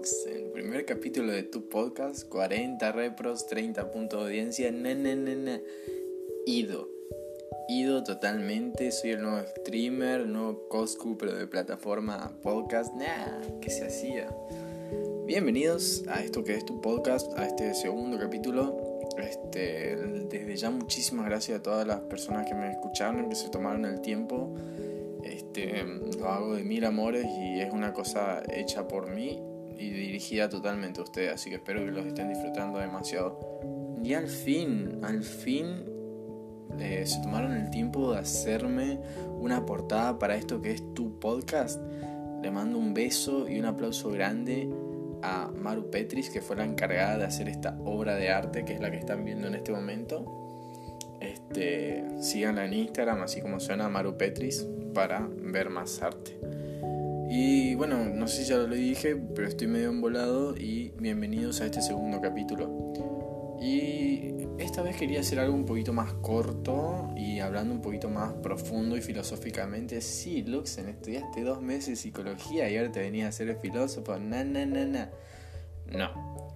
El primer capítulo de tu podcast, 40 repros, 30 puntos de audiencia, na. Ido. Ido totalmente, soy el nuevo streamer, nuevo Coscu, pero de plataforma podcast, nah, ¿qué se hacía? Bienvenidos a esto que es tu podcast, a este segundo capítulo. Este, desde ya muchísimas gracias a todas las personas que me escucharon, que se tomaron el tiempo este, lo hago de mil amores y es una cosa hecha por mí y dirigida totalmente a ustedes, así que espero que los estén disfrutando demasiado. Y al fin, al fin eh, se tomaron el tiempo de hacerme una portada para esto que es tu podcast. Le mando un beso y un aplauso grande a Maru Petris, que fue la encargada de hacer esta obra de arte, que es la que están viendo en este momento. Este, síganla en Instagram, así como suena Maru Petris, para ver más arte. Y bueno, no sé si ya lo dije, pero estoy medio embolado y bienvenidos a este segundo capítulo. Y esta vez quería hacer algo un poquito más corto y hablando un poquito más profundo y filosóficamente. Sí, Luxen, estudiaste dos meses psicología y ahora te venía a ser el filósofo. Na, na, na, na. No,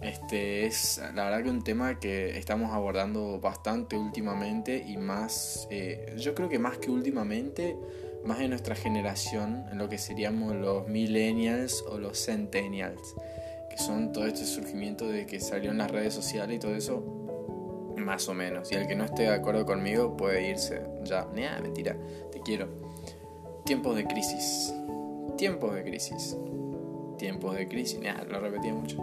este es la verdad que un tema que estamos abordando bastante últimamente y más, eh, yo creo que más que últimamente, más en nuestra generación, en lo que seríamos los millennials o los centennials, que son todo este surgimiento de que salió en las redes sociales y todo eso, más o menos. Y el que no esté de acuerdo conmigo puede irse ya. Nah, mentira, te quiero. Tiempos de crisis. Tiempos de crisis. Tiempos de crisis. Nah, lo repetía mucho.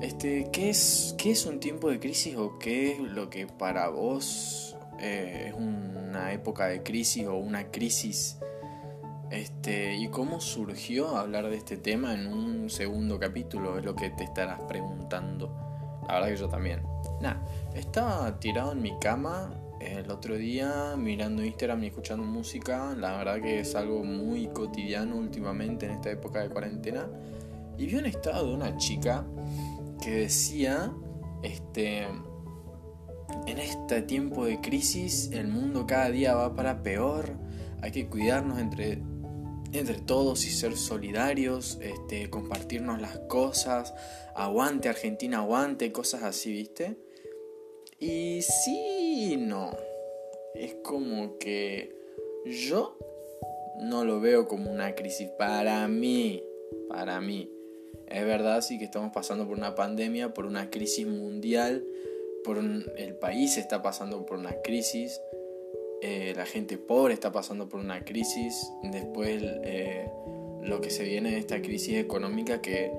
Este, ¿qué, es, ¿Qué es un tiempo de crisis o qué es lo que para vos eh, es una época de crisis o una crisis? Este, ¿Y cómo surgió hablar de este tema en un segundo capítulo? Es lo que te estarás preguntando. La verdad que yo también. Nada, estaba tirado en mi cama el otro día mirando Instagram y escuchando música. La verdad que es algo muy cotidiano últimamente en esta época de cuarentena. Y vi un estado de una chica que decía, este, en este tiempo de crisis el mundo cada día va para peor, hay que cuidarnos entre, entre todos y ser solidarios, este, compartirnos las cosas, aguante Argentina, aguante, cosas así, ¿viste? Y sí, no, es como que yo no lo veo como una crisis para mí, para mí. Es verdad, sí que estamos pasando por una pandemia, por una crisis mundial, por el país está pasando por una crisis, eh, la gente pobre está pasando por una crisis, después eh, lo que se viene de esta crisis económica que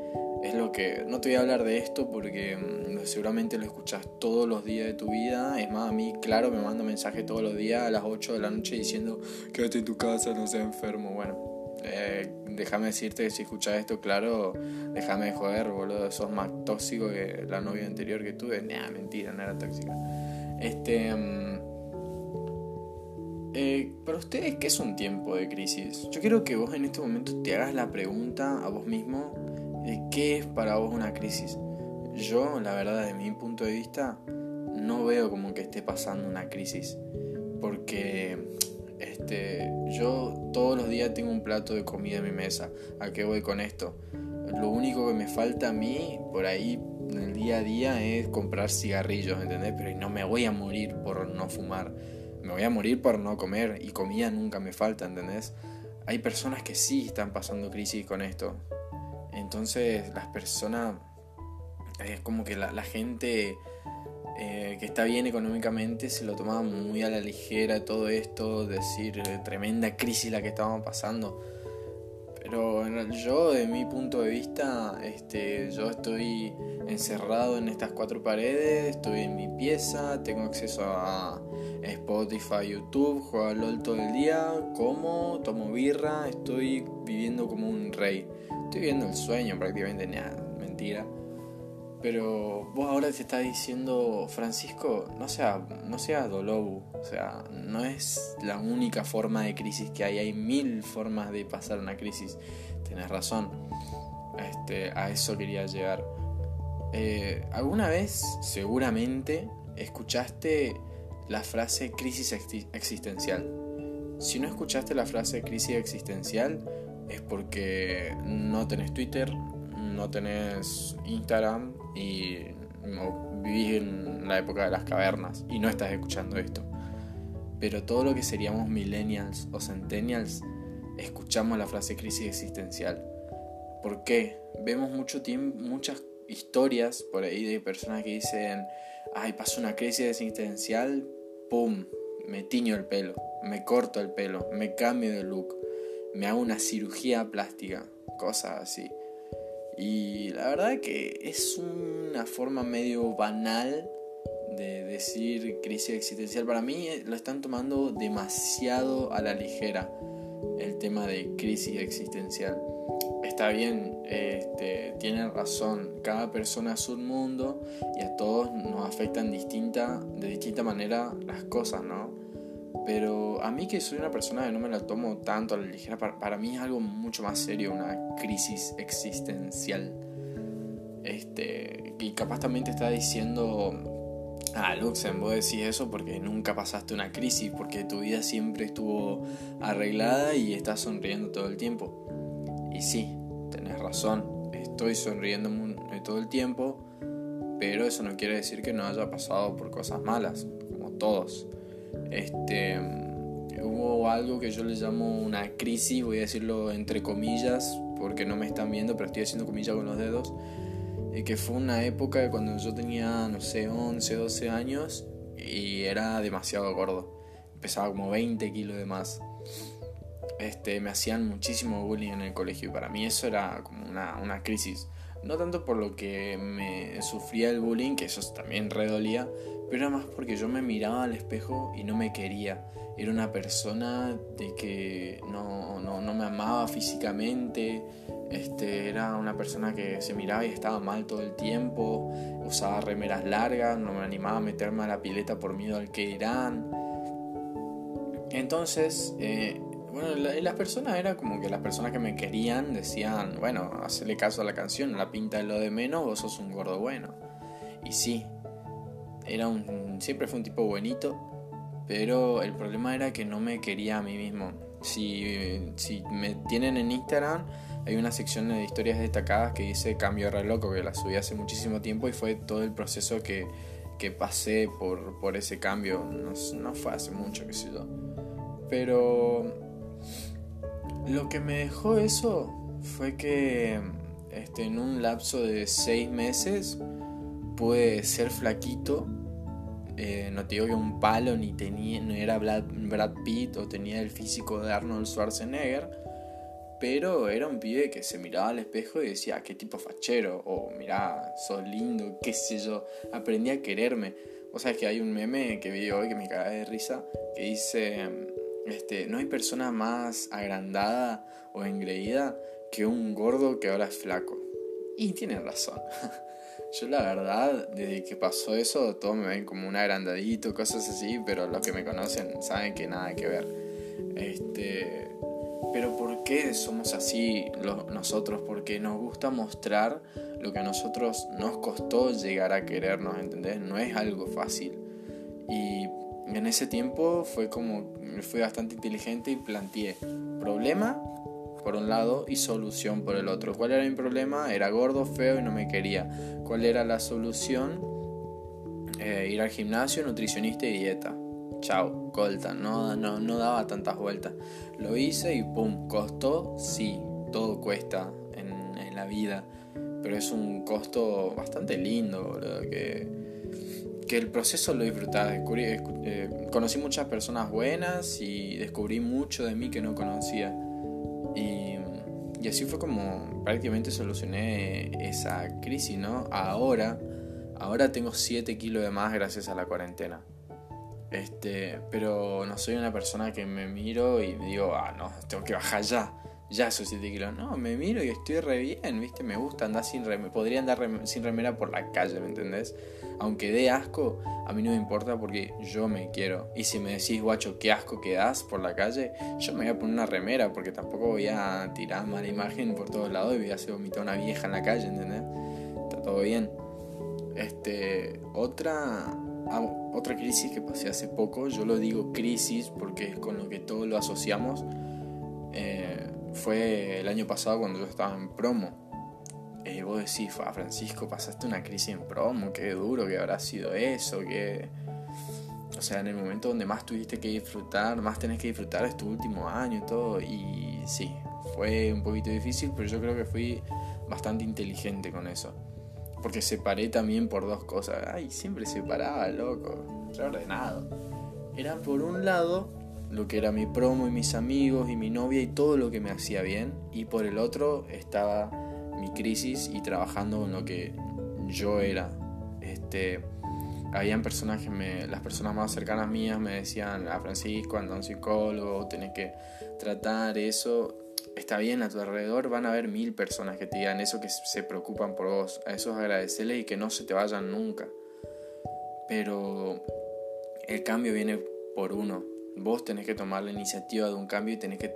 es lo que... No te voy a hablar de esto porque mm, seguramente lo escuchas todos los días de tu vida. Es más, a mí, claro, me manda mensaje todos los días a las 8 de la noche diciendo, quédate en tu casa, no seas enfermo. Bueno, eh, déjame decirte que si escuchas esto, claro, déjame de joder, boludo, sos más tóxico que la novia anterior que tuve. Nah, mentira, no era tóxica. Este. Mm, eh, para ustedes, ¿qué es un tiempo de crisis? Yo quiero que vos en este momento te hagas la pregunta a vos mismo de qué es para vos una crisis. Yo, la verdad, desde mi punto de vista, no veo como que esté pasando una crisis. Porque este, yo todos los días tengo un plato de comida en mi mesa. ¿A qué voy con esto? Lo único que me falta a mí por ahí en el día a día es comprar cigarrillos, ¿entendés? Pero no me voy a morir por no fumar. Me voy a morir por no comer y comida nunca me falta, ¿entendés? Hay personas que sí están pasando crisis con esto. Entonces las personas, es como que la, la gente eh, que está bien económicamente, se lo tomaba muy a la ligera todo esto, decir eh, tremenda crisis la que estábamos pasando. Pero yo, de mi punto de vista, este, yo estoy encerrado en estas cuatro paredes, estoy en mi pieza, tengo acceso a Spotify, YouTube, juego al LOL todo el día, como, tomo birra, estoy viviendo como un rey. Estoy viviendo el sueño prácticamente, nada, mentira. Pero vos ahora te estás diciendo, Francisco, no sea, no seas dolobu. O sea, no es la única forma de crisis que hay. Hay mil formas de pasar una crisis. Tenés razón. Este, a eso quería llegar. Eh, ¿Alguna vez, seguramente, escuchaste la frase crisis existencial? Si no escuchaste la frase crisis existencial, es porque no tenés Twitter, no tenés Instagram y vivís en la época de las cavernas y no estás escuchando esto. Pero todo lo que seríamos millennials o centennials, escuchamos la frase crisis existencial. ¿Por qué? Vemos mucho tiempo, muchas historias por ahí de personas que dicen, ay, pasó una crisis existencial, ¡pum! Me tiño el pelo, me corto el pelo, me cambio de look, me hago una cirugía plástica, cosas así. Y la verdad que es una forma medio banal de decir crisis existencial. Para mí eh, lo están tomando demasiado a la ligera el tema de crisis existencial. Está bien, este, tienen razón, cada persona es un mundo y a todos nos afectan distinta, de distinta manera las cosas, ¿no? Pero a mí que soy una persona que no me la tomo tanto a la ligera, para, mí es algo mucho más serio, una crisis existencial. Este, y capaz también te está diciendo, ah, Luxem, vos decís eso porque nunca pasaste una crisis, porque tu vida siempre estuvo arreglada y estás sonriendo todo el tiempo. Y sí, tenés razón, estoy sonriendo todo el tiempo, pero eso no quiere decir que no haya pasado por cosas malas, como todos. Este, hubo algo que yo le llamo una crisis, voy a decirlo entre comillas, porque no me están viendo, pero estoy haciendo comillas con los dedos, y que fue una época cuando yo tenía, no sé, 11, 12 años y era demasiado gordo. Pesaba como 20 kilos de más. Este, me hacían muchísimo bullying en el colegio y para mí eso era como una, una crisis. No tanto por lo que me sufría el bullying, que eso también redolía, pero era más porque yo me miraba al espejo y no me quería. Era una persona de que no, no, no me amaba físicamente, este, era una persona que se miraba y estaba mal todo el tiempo, usaba remeras largas, no me animaba a meterme a la pileta por miedo al que irán. Entonces, eh, bueno, las personas era como que las personas que me querían decían, bueno, hacerle caso a la canción, la pinta de lo de menos, vos sos un gordo bueno. Y sí, era un, siempre fue un tipo buenito, pero el problema era que no me quería a mí mismo. Si, si me tienen en Instagram, hay una sección de historias destacadas que dice Cambio re loco, que la subí hace muchísimo tiempo y fue todo el proceso que, que pasé por, por ese cambio. No, no fue hace mucho, qué sé yo. Pero lo que me dejó eso fue que este, en un lapso de seis meses pude ser flaquito. Eh, no te digo que un palo ni tenía, no era Brad, Pitt o tenía el físico de Arnold Schwarzenegger, pero era un pibe que se miraba al espejo y decía, qué tipo fachero, o mirá, sos lindo, qué sé yo, aprendí a quererme. O sea, que hay un meme que vi hoy que me caga de risa, que dice, este, no hay persona más agrandada o engreída que un gordo que ahora es flaco. Y tiene razón. Yo la verdad, desde que pasó eso, todos me ven como un agrandadito, cosas así, pero los que me conocen saben que nada que ver. Este, pero ¿por qué somos así nosotros? Porque nos gusta mostrar lo que a nosotros nos costó llegar a querernos, ¿entendés? No es algo fácil. Y en ese tiempo fue como, fui bastante inteligente y planteé problema por un lado y solución por el otro. ¿Cuál era mi problema? Era gordo, feo y no me quería. ¿Cuál era la solución? Eh, ir al gimnasio, nutricionista y dieta. Chao, colta, no, no, no daba tantas vueltas. Lo hice y pum, costó, sí, todo cuesta en, la vida, pero es un costo bastante lindo, que que el proceso lo disfrutaba. Eh, conocí muchas personas buenas y descubrí mucho de mí que no conocía. Y, y, así fue como prácticamente solucioné esa crisis, ¿no? Ahora, ahora tengo 7 kilos de más gracias a la cuarentena. Este, pero no soy una persona que me miro y digo, ah, no, tengo que bajar ya ya esos 7 kilos. No, me miro y estoy re bien, ¿viste? Me gusta andar sin remera. Podría andar sin remera por la calle, ¿me entendés? Aunque dé asco, a mí no me importa porque yo me quiero. Y si me decís, guacho, qué asco que das por la calle, yo me voy a poner una remera porque tampoco voy a tirar mala imagen por todos lados y voy a hacer vomitar una vieja en la calle, ¿entendés? Está todo bien. Este, otra, ah, otra crisis que pasé hace poco, yo lo digo crisis porque es con lo que todos lo asociamos. Eh, fue el año pasado cuando yo estaba en promo. eh, vos decís, Francisco, pasaste una crisis en promo, qué duro que habrá sido eso, que... O sea, en el momento donde más tuviste que disfrutar, más tenés que disfrutar es tu último año y todo. Y sí, fue un poquito difícil, pero yo creo que fui bastante inteligente con eso. Porque separé también por dos cosas. Ay, siempre separaba, loco. Reordenado. Era por un lado lo que era mi promo y mis amigos y mi novia y todo lo que me hacía bien. Y por el otro estaba mi crisis y trabajando con lo que yo era. Este, habían personas que me, las personas más cercanas mías me decían, a ah, Francisco, anda un psicólogo, tenés que tratar eso está bien a tu alrededor, van a haber mil personas que te digan eso, que se preocupan por vos. A esos agradecerles y que no se te vayan nunca. Pero el cambio viene por uno. Vos tenés que tomar la iniciativa de un cambio y tenés que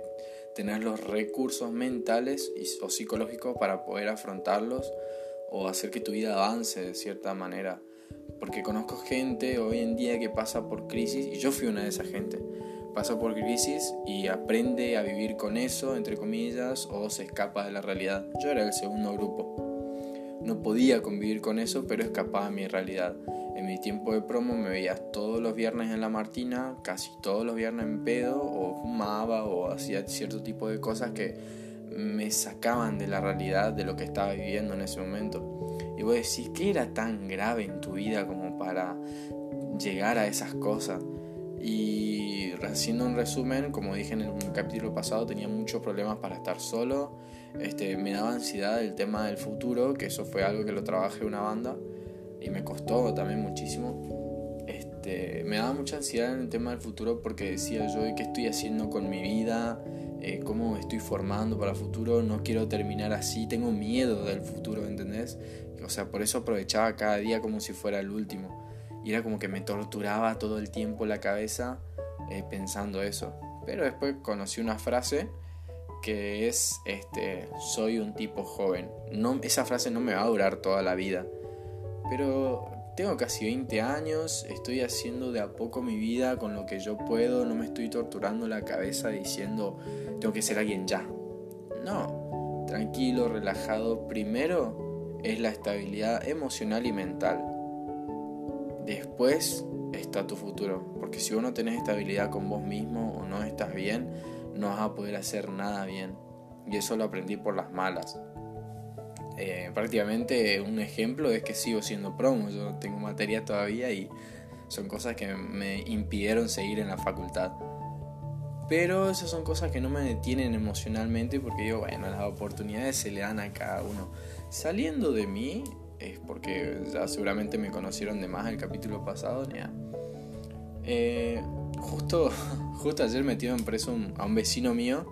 tener los recursos mentales o psicológicos para poder afrontarlos o hacer que tu vida avance de cierta manera. Porque conozco gente hoy en día que pasa por crisis y yo fui una de esas gente pasa por crisis y aprende a vivir con eso, entre comillas, o se escapa de la realidad. Yo era el segundo grupo. No podía convivir con eso, pero escapaba a mi realidad. En mi tiempo de promo me veía todos los viernes en la Martina, casi todos los viernes en pedo, o fumaba, o hacía cierto tipo de cosas que me sacaban de la realidad de lo que estaba viviendo en ese momento. Y vos decís, ¿qué era tan grave en tu vida como para llegar a esas cosas? Y haciendo un resumen, como dije en el capítulo pasado, tenía muchos problemas para estar solo. Este, me daba ansiedad el tema del futuro, que eso fue algo que lo trabajé una banda y me costó también muchísimo. Este, me daba mucha ansiedad en el tema del futuro porque decía yo, ¿qué estoy haciendo con mi vida? Eh, ¿Cómo estoy formando para el futuro? No quiero terminar así, tengo miedo del futuro, ¿entendés? O sea, por eso aprovechaba cada día como si fuera el último. Y era como que me torturaba todo el tiempo la cabeza eh, pensando eso. Pero después conocí una frase que es este soy un tipo joven. No, esa frase no me va a durar toda la vida. Pero tengo casi 20 años, estoy haciendo de a poco mi vida con lo que yo puedo, no me estoy torturando la cabeza diciendo tengo que ser alguien ya. No, tranquilo, relajado. Primero es la estabilidad emocional y mental después está tu futuro. Porque si vos no tenés estabilidad con vos mismo o no estás bien, no vas a poder hacer nada bien. Y eso lo aprendí por las malas. Eh, prácticamente un ejemplo es que sigo siendo promo. Yo tengo materia todavía y son cosas que me impidieron seguir en la facultad. Pero esas son cosas que no me detienen emocionalmente porque digo, bueno, las oportunidades se le dan a cada uno. Saliendo de mí, es porque ya seguramente me conocieron de más el capítulo pasado. Eh, justo, justo ayer metieron preso a un vecino mío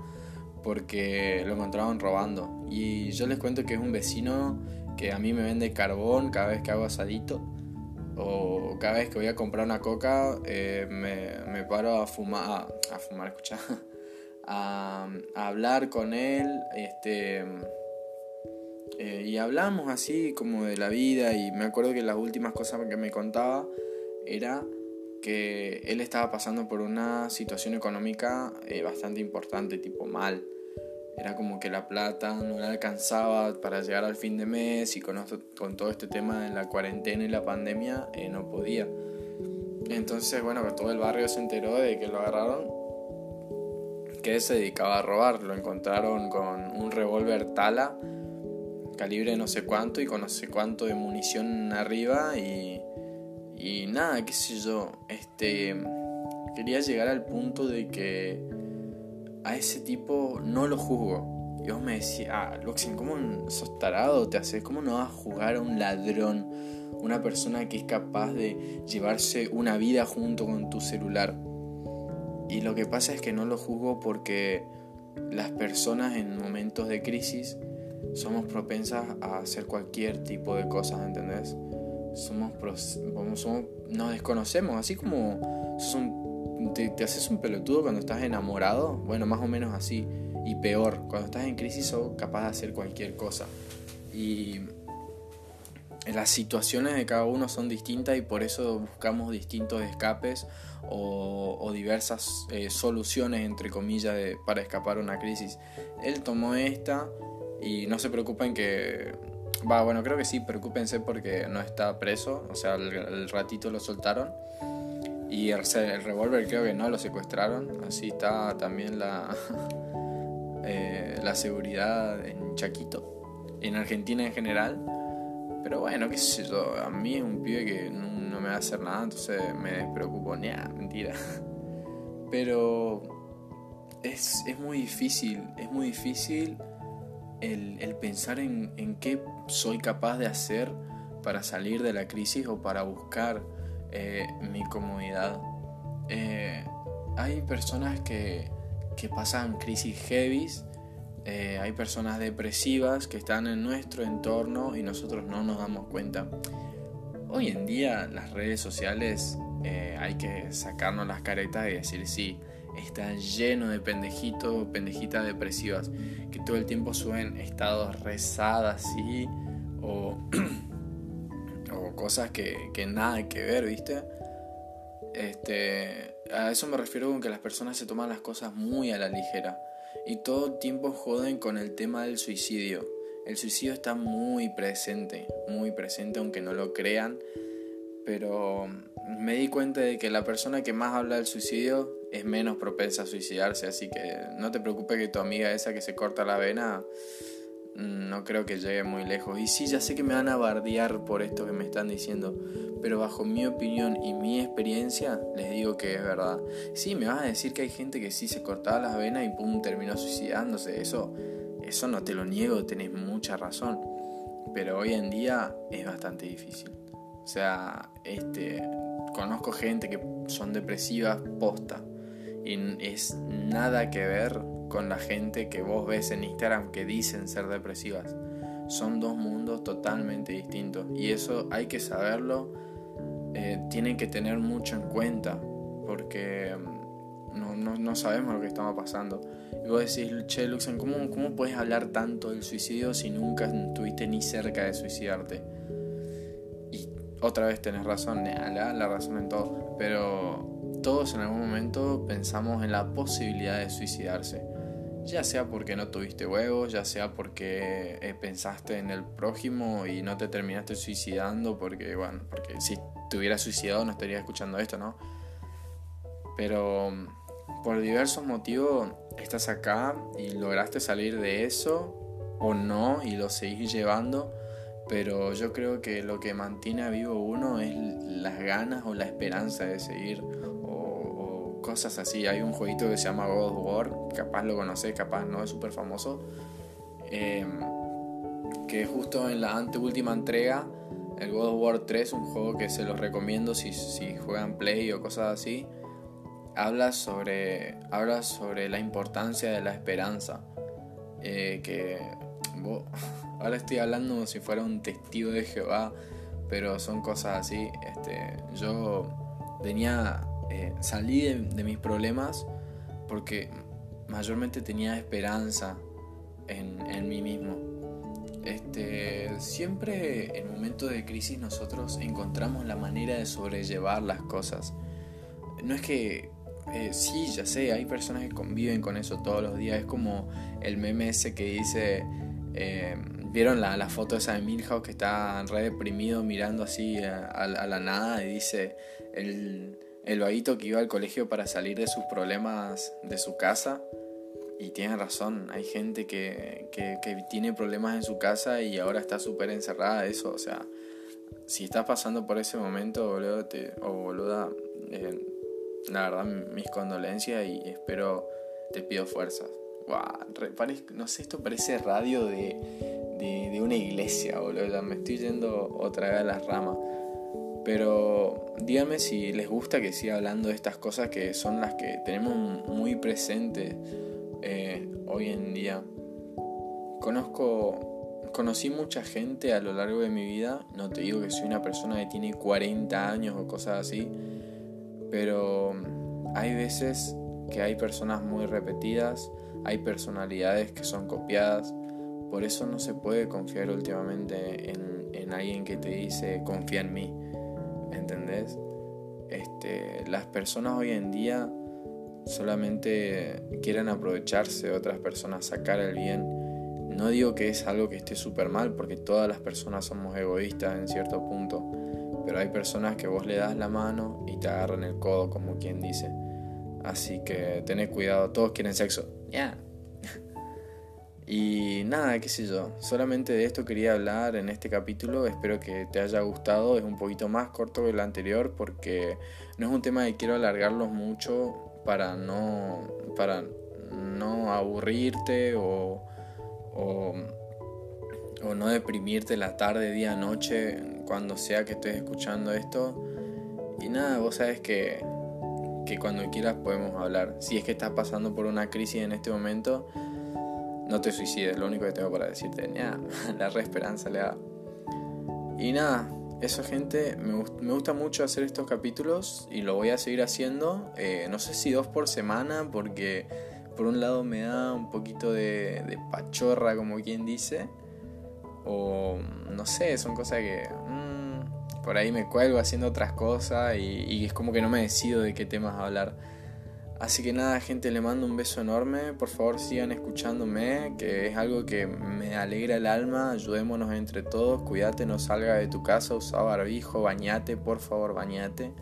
porque lo encontraban robando. Y yo les cuento que es un vecino que a mí me vende carbón cada vez que hago asadito. O cada vez que voy a comprar una coca, eh, me, paro a fumar, a, fumar, escucha, a, a hablar con él. Este eh, y hablamos así como de la vida y me acuerdo que las últimas cosas que me contaba era que él estaba pasando por una situación económica eh, bastante importante, tipo mal. Era como que la plata no le alcanzaba para llegar al fin de mes y con, con todo este tema de la cuarentena y la pandemia eh, no podía. Entonces, bueno, todo el barrio se enteró de que lo agarraron, que se dedicaba a robar. Lo encontraron con un revólver Tala calibre no sé cuánto y con no sé cuánto de munición arriba y, y nada, qué sé yo, este, quería llegar al punto de que a ese tipo no lo juzgo. Y vos me decís, ah, Luxin, ¿cómo sos tarado te haces? ¿Cómo no vas a jugar a un ladrón? Una persona que es capaz de llevarse una vida junto con tu celular. Y lo que pasa es que no lo juzgo porque las personas en momentos de crisis somos propensas a hacer cualquier tipo de cosas, ¿entendés? Somos, somos nos desconocemos, así como te, haces un pelotudo cuando estás enamorado, bueno, más o menos así, y peor, cuando estás en crisis sos capaz de hacer cualquier cosa. Y las situaciones de cada uno son distintas y por eso buscamos distintos escapes o, diversas eh, soluciones, entre comillas, para escapar una crisis. Él tomó esta y no se preocupen que Bueno, creo que sí, preocúpense porque no está preso, o sea, el, ratito lo soltaron. Y el, el revólver creo que no lo secuestraron, así está también la, eh, la seguridad en Chaquito, en Argentina en general. Pero bueno, qué sé yo, a mí es un pibe que no, me va a hacer nada, entonces me despreocupo, ni mentira. Pero es, es muy difícil, es muy difícil el, pensar en, qué soy capaz de hacer para salir de la crisis o para buscar eh, mi comodidad. Eh, hay personas que, que, pasan crisis heavies, eh, hay personas depresivas que están en nuestro entorno y nosotros no nos damos cuenta. Hoy en día las redes sociales hay que sacarnos las caretas y decir sí, está lleno de pendejitos, pendejitas depresivas que todo el tiempo suben estados rezadas así o, o cosas que, que nada que ver, ¿viste? Este, a eso me refiero con que las personas se toman las cosas muy a la ligera y todo el tiempo joden con el tema del suicidio. El suicidio está muy presente, muy presente aunque no lo crean, pero me di cuenta de que la persona que más habla del suicidio es menos propensa a suicidarse, así que no te preocupes que tu amiga esa que se corta la vena mm, no creo que llegue muy lejos. Y sí, ya sé que me van a bardear por esto que me están diciendo, pero bajo mi opinión y mi experiencia les digo que es verdad. Sí, me vas a decir que hay gente que sí se cortaba las venas y pum, terminó suicidándose. Eso, eso no te lo niego, tenés mucha razón. Pero hoy en día es bastante difícil. O sea, este, conozco gente que son depresivas posta y es nada que ver con la gente que vos ves en Instagram que dicen ser depresivas. Son dos mundos totalmente distintos y eso hay que saberlo, eh, tienen que tener mucho en cuenta porque mm, no, no, no, sabemos lo que estamos pasando. Y vos decís, che, Luxan, ¿cómo, ¿cómo puedes hablar tanto del suicidio si nunca estuviste ni cerca de suicidarte? Y otra vez tenés razón, la, la razón en todo, pero todos en algún momento pensamos en la posibilidad de suicidarse. Ya sea porque no tuviste huevos, ya sea porque eh, pensaste en el prójimo y no te terminaste suicidando, porque, bueno, porque si te hubieras suicidado no estarías escuchando esto, ¿no? Pero por diversos motivos estás acá y lograste salir de eso o no y lo seguís llevando, pero yo creo que lo que mantiene a vivo uno es las ganas o la esperanza de seguir cosas así. Hay un jueguito que se llama God of War, capaz lo conoces, capaz no, es súper famoso. Em, que justo en la anteúltima entrega, el God of War 3, un juego que se los recomiendo si, si juegan Play o cosas así, habla sobre, habla sobre la importancia de la esperanza. Eh, que ahora estoy hablando como si fuera un testigo de Jehová, pero son cosas así. Este, yo tenía eh, salí de, mis problemas porque mayormente tenía esperanza en, mí mismo. Este, siempre en momentos de crisis nosotros encontramos la manera de sobrellevar las cosas. No es que, eh, sí, ya sé, hay personas que conviven con eso todos los días. Es como el meme ese que dice, eh, ¿vieron la, la, foto esa de Milhouse que está re deprimido mirando así a, a la nada y dice, el, el vaguito que iba al colegio para salir de sus problemas de su casa. Y tiene razón, hay gente que, que, tiene problemas en su casa y ahora está súper encerrada eso. O sea, si estás pasando por ese momento, boludo, o boluda, eh, la verdad, mis condolencias y espero, te pido fuerzas. no sé, esto parece radio de, de, una iglesia, boludo. Me estoy yendo otra vez a las ramas. Pero díganme si les gusta que siga hablando de estas cosas que son las que tenemos muy presentes eh, hoy en día. Conozco, conocí mucha gente a lo largo de mi vida. No te digo que soy una persona que tiene 40 años o cosas así. Pero hay veces que hay personas muy repetidas, hay personalidades que son copiadas. Por eso no se puede confiar últimamente en, en alguien que te dice confía en mí ¿entendés? Este, las personas hoy en día solamente quieren aprovecharse de otras personas, sacar el bien. No digo que es algo que esté súper mal, porque todas las personas somos egoístas en cierto punto. Pero hay personas que vos le das la mano y te agarran el codo, como quien dice. Así que tened cuidado, todos quieren sexo. Ya. Y nada, qué sé yo. Solamente de esto quería hablar en este capítulo. Espero que te haya gustado. Es un poquito más corto que el anterior porque no es un tema que quiero alargarlos mucho para no. para no aburrirte o o, no deprimirte la tarde, día, noche, cuando sea que estés escuchando esto. Y nada, vos sabes que, que cuando quieras podemos hablar. Si es que estás pasando por una crisis en este momento, no te suicides, lo único que tengo para decirte. Nada, la re esperanza le da. Y nada, eso gente, me, me, gusta mucho hacer estos capítulos y lo voy a seguir haciendo. Eh, no sé si dos por semana porque por un lado me da un poquito de, pachorra, como quien dice, o no sé, son cosas que mm, por ahí me cuelgo haciendo otras cosas y, y, es como que no me decido de qué temas hablar. Así que nada, gente, le mando un beso enorme. Por favor, sigan escuchándome, que es algo que me alegra el alma. Ayudémonos entre todos. Cuídate, no salga de tu casa, usa barbijo, bañate, por favor, bañate.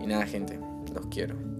Y nada, gente, los quiero.